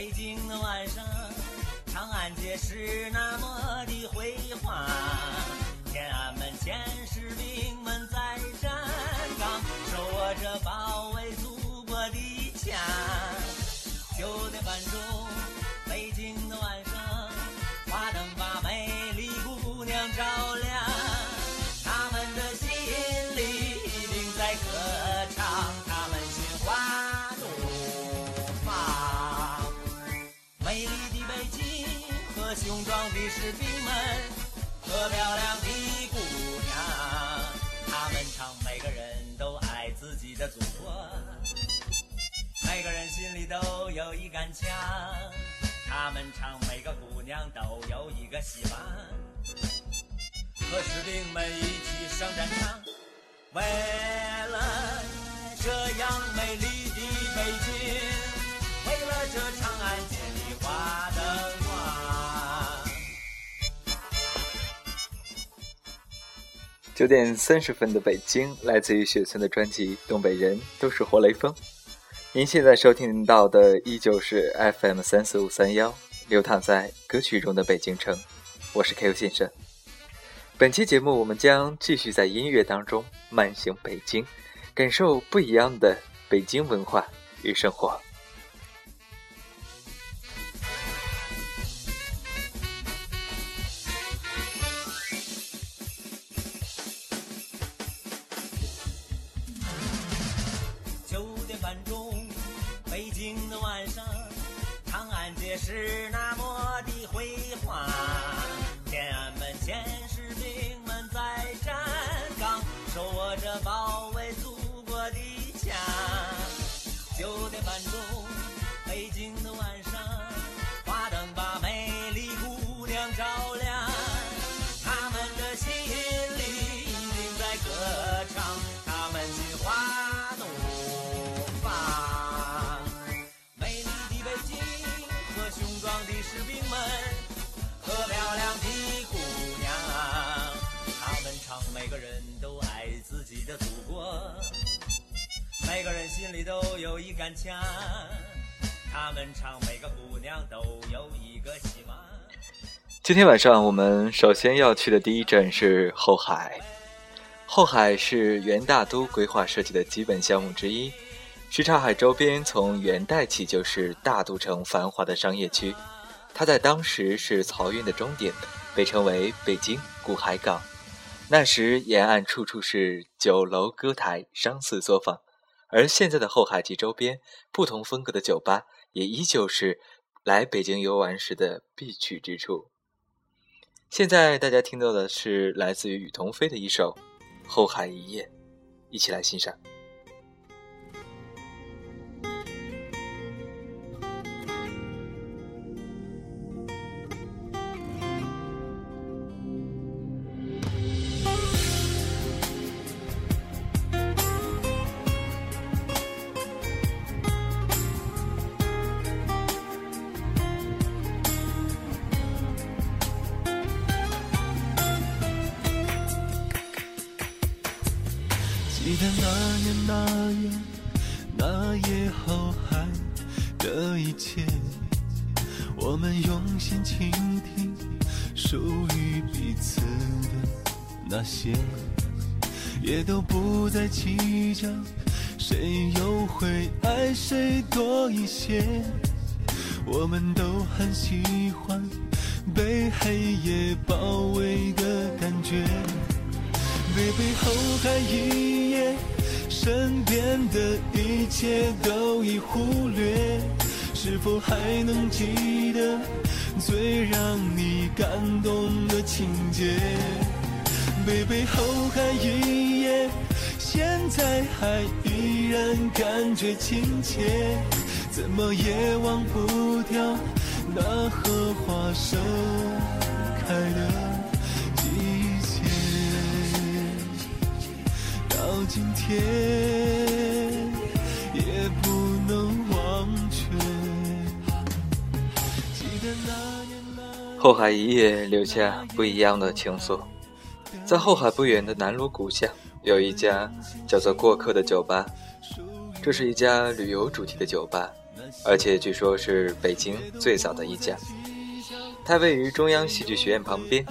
北京的晚上，长安街是那么的辉煌，天安门前是兵和雄壮的士兵们，和漂亮的姑娘，他们唱，每个人都爱自己的祖国。每个人心里都有一杆枪，他们唱，每个姑娘都有一个希望，和士兵们一起上战场，为了这样美丽的北京，为了这长安街的花灯九点三十分的北京，来自于雪村的专辑《东北人都是活雷锋》。您现在收听到的依旧是 FM 三四五三幺，流淌在歌曲中的北京城。我是 Q 先生。本期节目我们将继续在音乐当中慢行北京，感受不一样的北京文化与生活。是那每个人心里都有一杆枪。他们唱，每个姑娘都有一个希望。今天晚上我们首先要去的第一站是后海。后海是元大都规划设计的基本项目之一，什刹海周边从元代起就是大都城繁华的商业区，它在当时是漕运的终点，被称为北京古海港。那时沿岸处处是酒楼、歌台、商肆作坊，而现在的后海及周边不同风格的酒吧也依旧是来北京游玩时的必去之处。现在大家听到的是来自于雨桐飞的一首《后海一夜》，一起来欣赏。那些，也都不再计较谁又会爱谁多一些。我们都很喜欢被黑夜包围的感觉。背背后海一夜，身边的一切都已忽略，是否还能记得最让你感动的情节？背背后海一夜，现在还依然感觉亲切，怎么也忘不掉那荷花盛开的季节。到今天也不能忘却。记得那年那后海一夜留下不一样的情愫。在后海不远的南锣鼓巷，有一家叫做“过客”的酒吧。这是一家旅游主题的酒吧，而且据说是北京最早的一家。它位于中央戏剧学院旁边，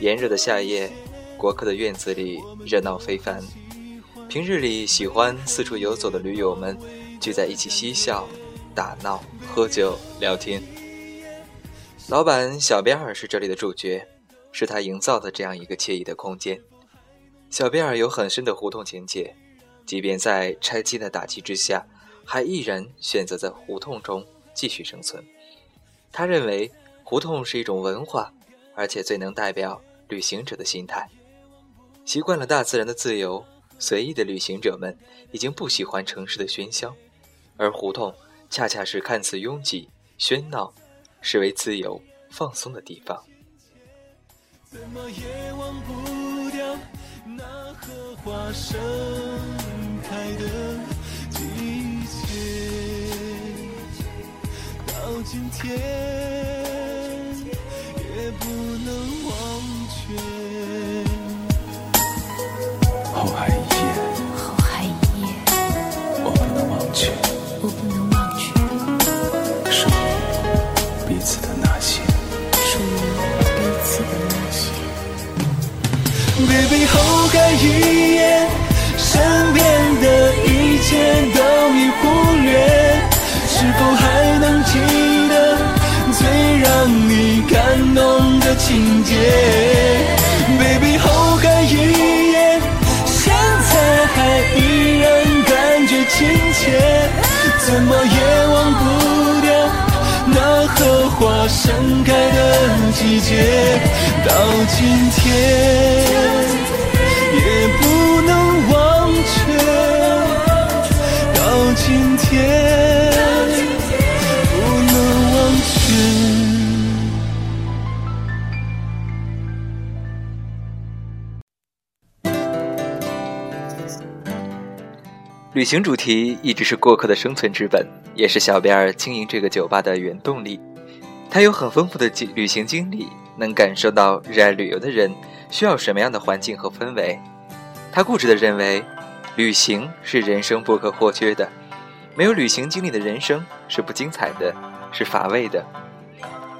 炎热的夏夜，国客的院子里热闹非凡。平日里喜欢四处游走的驴友们聚在一起嬉笑、打闹、喝酒、聊天。老板小辫儿是这里的主角，是他营造的这样一个惬意的空间。小辫儿有很深的胡同情结，即便在拆迁的打击之下，还毅然选择在胡同中继续生存。他认为胡同是一种文化，而且最能代表旅行者的心态。习惯了大自然的自由、随意的旅行者们，已经不喜欢城市的喧嚣，而胡同恰恰是看似拥挤、喧闹。视为自由放松的地方。怎么也忘不掉那荷花盛开的季节，到今天也不能忘却。后海 Baby，后海一夜，身边的一切都已忽略，是否还能记得最让你感动的情节？Baby，后海一夜，现在还依然感觉亲切，怎么也忘不掉荷花盛开的季节，到今天。旅行主题一直是过客的生存之本，也是小编儿经营这个酒吧的原动力。他有很丰富的旅行经历，能感受到热爱旅游的人需要什么样的环境和氛围。他固执地认为，旅行是人生不可或缺的，没有旅行经历的人生是不精彩的，是乏味的。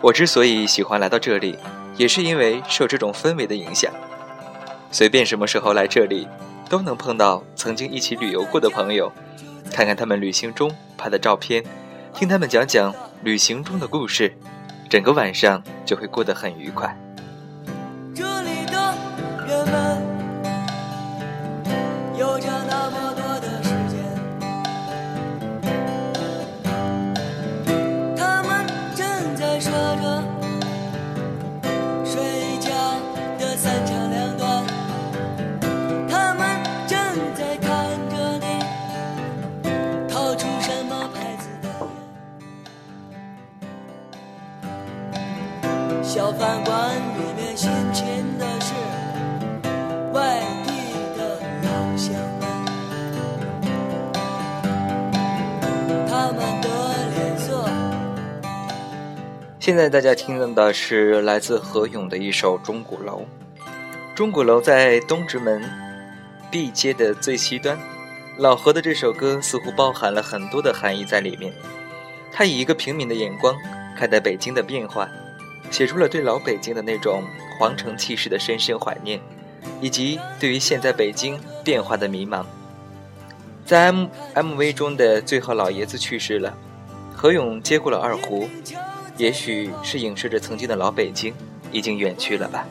我之所以喜欢来到这里，也是因为受这种氛围的影响。随便什么时候来这里，都能碰到曾经一起旅游过的朋友，看看他们旅行中拍的照片，听他们讲讲旅行中的故事，整个晚上就会过得很愉快。现在大家听到的是来自何勇的一首《钟鼓楼》。钟鼓楼在东直门 B 街的最西端，老何的这首歌似乎包含了很多的含义在里面。他以一个平民的眼光看待北京的变化，写出了对老北京的那种皇城气势的深深怀念，以及对于现在北京变化的迷茫。在 M MV 中的最后老爷子去世了，何勇接过了二胡，也许是影射着曾经的老北京已经远去了吧。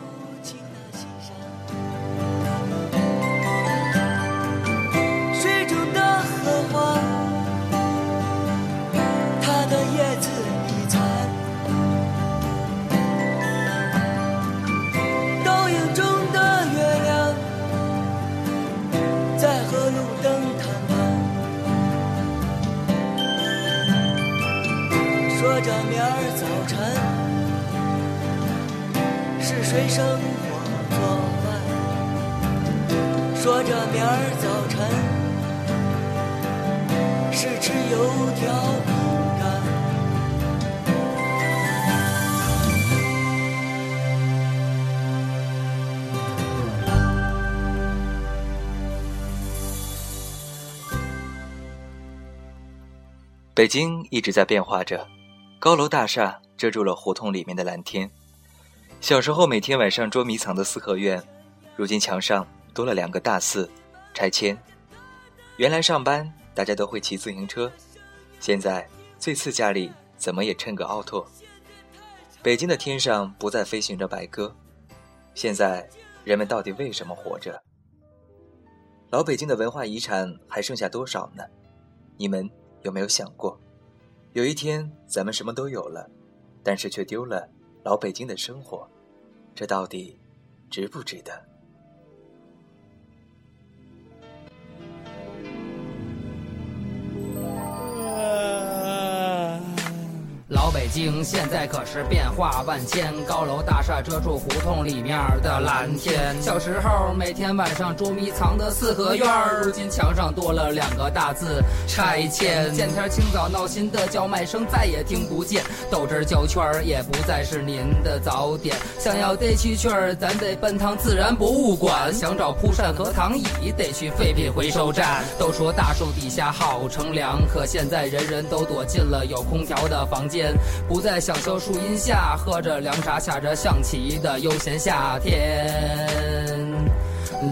说着明儿早晨是谁生火做饭。说着明儿早晨是吃油条饼干。北京一直在变化着，高楼大厦遮住了胡同里面的蓝天。小时候每天晚上捉迷藏的四合院，如今墙上多了两个大字：拆迁。原来上班大家都会骑自行车，现在最次家里怎么也趁个奥拓。北京的天上不再飞行着白鸽，现在人们到底为什么活着？老北京的文化遗产还剩下多少呢？你们有没有想过，有一天咱们什么都有了，但是却丢了老北京的生活，这到底值不值得？京现在可是变化万千，高楼大厦遮住胡同里面的蓝天。小时候每天晚上捉迷藏的四合院，如今墙上多了两个大字拆迁。见天清早闹心的叫卖声再也听不见，豆汁焦圈也不再是您的早点。想要逮蛐蛐儿，咱得奔趟自然博物馆；想找蒲扇和躺椅，得去废品回收站。都说大树底下好乘凉，可现在人人都躲进了有空调的房间。不再享受树荫下喝着凉茶、下着象棋的悠闲夏天。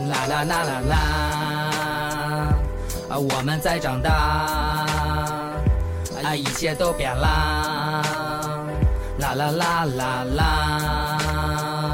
啦啦啦啦啦，啊，我们在长大，啊，一切都变啦。啦啦啦啦啦。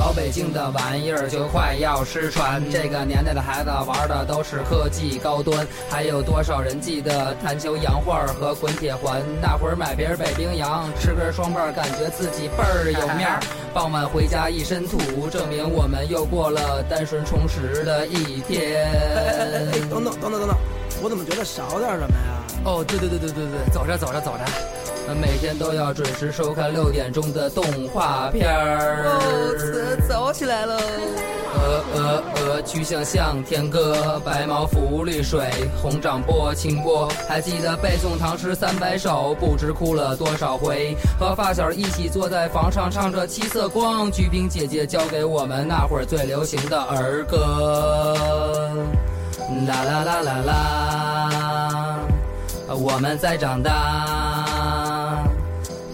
老北京的玩意儿就快要失传，这个年代的孩子玩的都是科技高端，还有多少人记得弹球、洋画和滚铁环？那会儿买瓶北冰洋，吃根双棒，感觉自己倍儿有面儿。傍晚回家一身土，证明我们又过了单纯充实的一天。哎，等等等等等等，我怎么觉得少点什么呀？哦，对对对对对对，走着走着走着。每天都要准时收看六点钟的动画片儿。哦，早起来了。鹅鹅鹅，曲项向天歌，白毛浮绿水，红掌拨清波。还记得背诵唐诗三百首，不知哭了多少回。和发小一起坐在房上，唱着七色光。鞠萍姐姐教给我们那会儿最流行的儿歌。啦啦啦啦啦，我们在长大。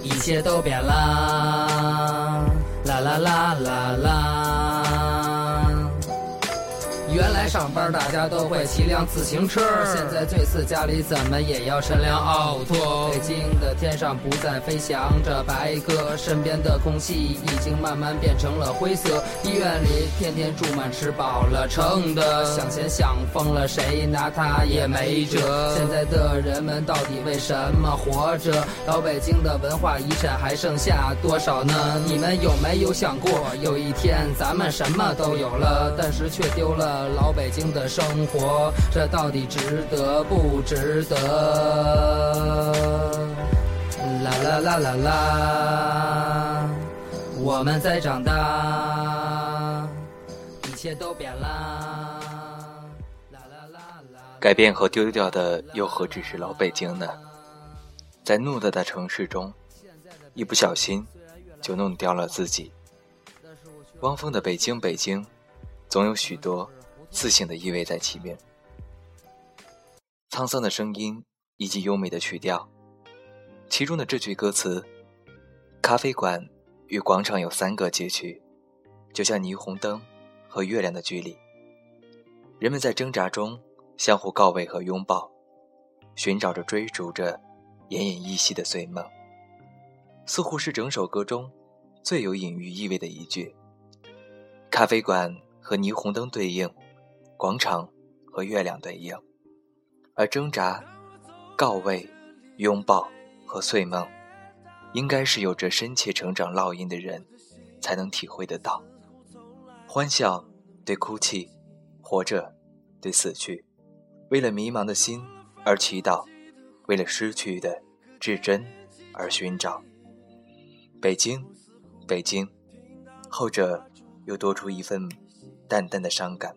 一切都变啦，啦啦啦啦啦。原来上班大家都会骑辆自行车，现在最次家里怎么也要乘辆奥拓。北京的天上不再飞翔着白鸽，身边的空气已经慢慢变成了灰色。医院里天天住满吃饱了撑的，想钱想疯了，谁拿他也没辙。现在的人们到底为什么活着？老北京的文化遗产还剩下多少呢？你们有没有想过，有一天咱们什么都有了，但是却丢了。老北京的生活，这到底值得不值得？啦啦啦啦啦，我们在长大，一切都变啦。啦啦啦啦，改变和丢掉的又何止是老北京呢？在偌大的城市中，一不小心就弄掉了自己。汪峰的《北京北京》，总有许多。自信的意味在其面，沧桑的声音以及优美的曲调，其中的这句歌词：“咖啡馆与广场有三个街区，就像霓虹灯和月亮的距离。人们在挣扎中相互告慰和拥抱，寻找着、追逐着奄奄一息的碎梦。”似乎是整首歌中最有隐喻意味的一句。咖啡馆和霓虹灯对应。广场和月亮对应，而挣扎、告慰、拥抱和碎梦，应该是有着深切成长烙印的人才能体会得到。欢笑对哭泣，活着对死去，为了迷茫的心而祈祷，为了失去的至真而寻找。北京，北京，后者又多出一份淡淡的伤感。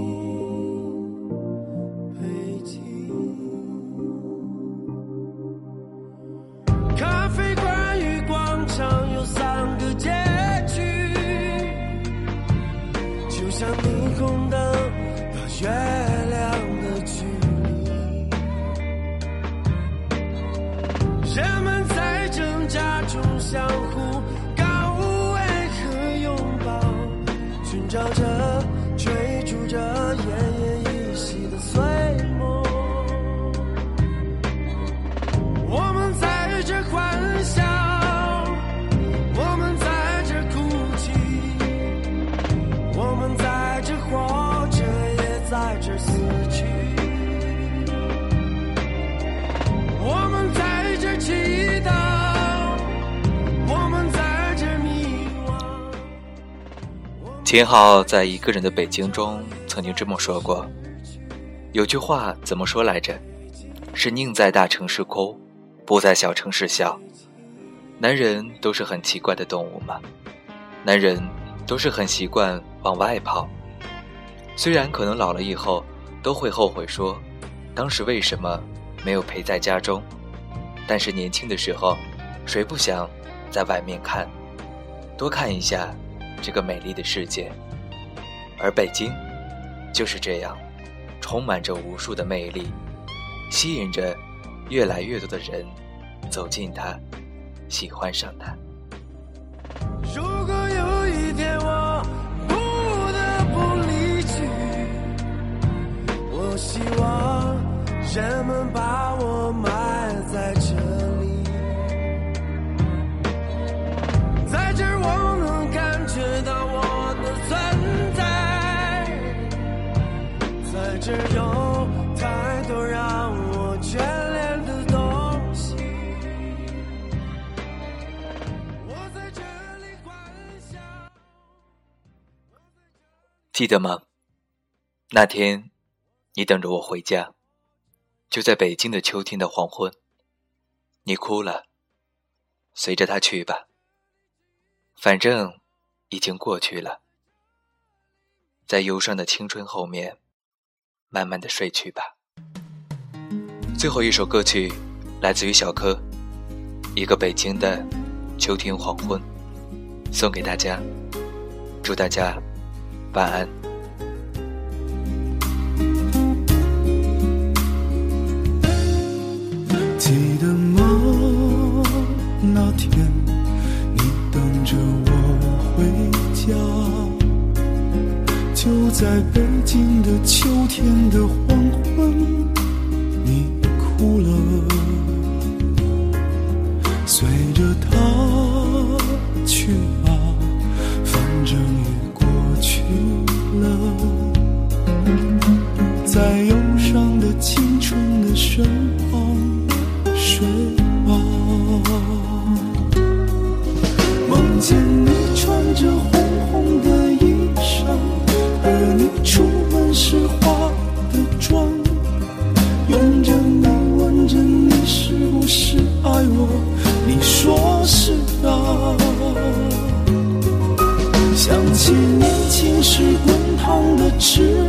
秦昊在《一个人的北京》中曾经这么说过：“有句话怎么说来着？是宁在大城市哭，不在小城市笑。男人都是很奇怪的动物嘛，男人都是很习惯往外跑。虽然可能老了以后都会后悔说，当时为什么没有陪在家中？但是年轻的时候，谁不想在外面看，多看一下这个美丽的世界？而北京就是这样，充满着无数的魅力，吸引着越来越多的人走进它，喜欢上它。如果有一天我不得不离去，我希望人们把我埋记得吗？那天，你等着我回家，就在北京的秋天的黄昏。你哭了，随着他去吧。反正已经过去了，在忧伤的青春后面，慢慢的睡去吧。最后一首歌曲来自于小柯，《一个北京的秋天黄昏》，送给大家，祝大家晚安。记得吗？那天你等着我回家，就在北京的秋天的黄昏，在忧伤的青春的身旁睡吧。梦见你穿着红红的衣裳，和你出门时化的妆，拥着你，问着你是不是爱我，你说是啊。想起年轻时滚烫的痴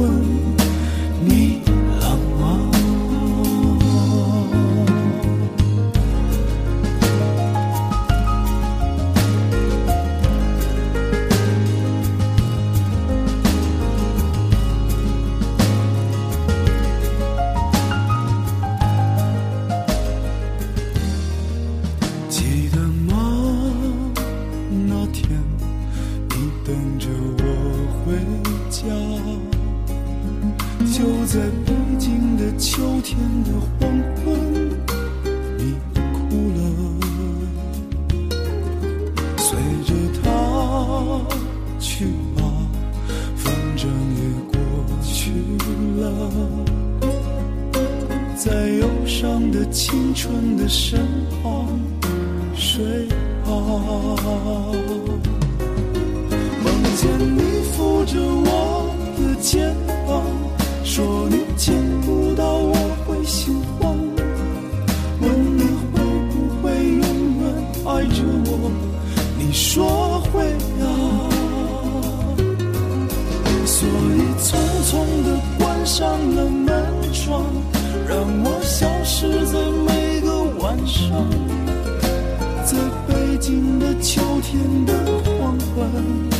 黄了。在忧伤的青春的身旁睡吧。梦见你扶着我的肩膀，说你见不到我会心关上了门窗，让我消失在每个晚上。在北京的秋天的黄昏。